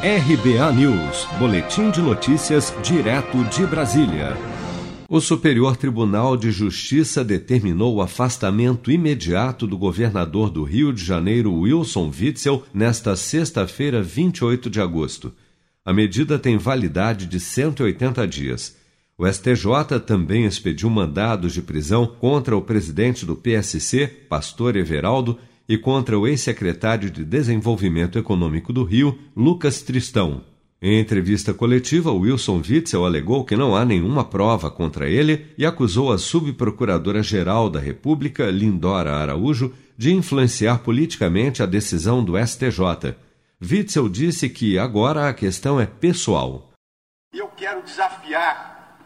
RBA News, Boletim de Notícias, direto de Brasília. O Superior Tribunal de Justiça determinou o afastamento imediato do governador do Rio de Janeiro, Wilson Witzel, nesta sexta-feira, 28 de agosto. A medida tem validade de 180 dias. O STJ também expediu mandados de prisão contra o presidente do PSC, Pastor Everaldo, e contra o ex-secretário de Desenvolvimento Econômico do Rio, Lucas Tristão. Em entrevista coletiva, Wilson Witzel alegou que não há nenhuma prova contra ele e acusou a subprocuradora-geral da República, Lindora Araújo, de influenciar politicamente a decisão do STJ. Witzel disse que agora a questão é pessoal. Eu quero desafiar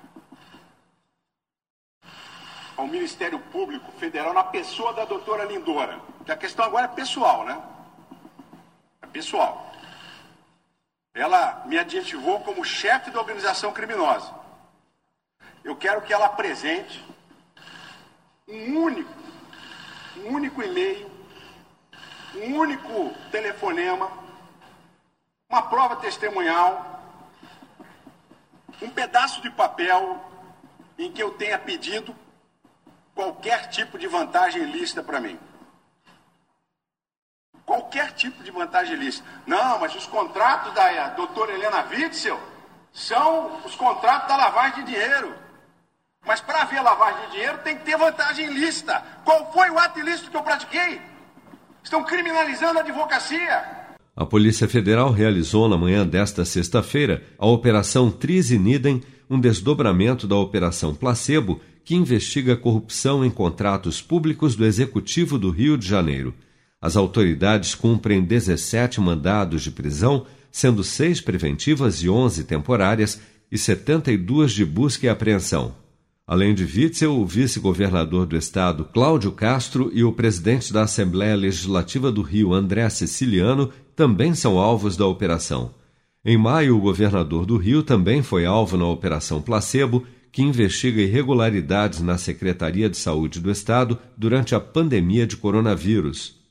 ao Ministério Público Federal na pessoa da doutora Lindora. Que a questão agora é pessoal, né? É pessoal. Ela me adjetivou como chefe da organização criminosa. Eu quero que ela apresente um único, um único e-mail, um único telefonema, uma prova testemunhal, um pedaço de papel em que eu tenha pedido qualquer tipo de vantagem ilícita para mim. Qualquer tipo de vantagem ilícita. Não, mas os contratos da eh, doutora Helena Witzel são os contratos da lavagem de dinheiro. Mas para haver lavagem de dinheiro tem que ter vantagem ilícita. Qual foi o ato ilícito que eu pratiquei? Estão criminalizando a advocacia. A Polícia Federal realizou na manhã desta sexta-feira a Operação Trisinidem, um desdobramento da Operação Placebo, que investiga corrupção em contratos públicos do Executivo do Rio de Janeiro. As autoridades cumprem 17 mandados de prisão, sendo seis preventivas e 11 temporárias, e 72 de busca e apreensão. Além de Witzel, o vice-governador do estado, Cláudio Castro, e o presidente da Assembleia Legislativa do Rio, André Siciliano, também são alvos da operação. Em maio, o governador do Rio também foi alvo na Operação Placebo que investiga irregularidades na Secretaria de Saúde do Estado durante a pandemia de coronavírus.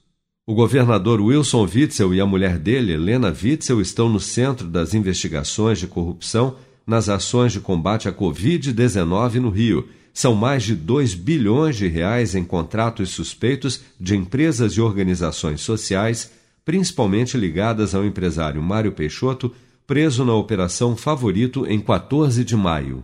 O governador Wilson Witzel e a mulher dele, Helena Witzel, estão no centro das investigações de corrupção nas ações de combate à Covid-19 no Rio. São mais de 2 bilhões de reais em contratos suspeitos de empresas e organizações sociais, principalmente ligadas ao empresário Mário Peixoto, preso na Operação Favorito em 14 de maio.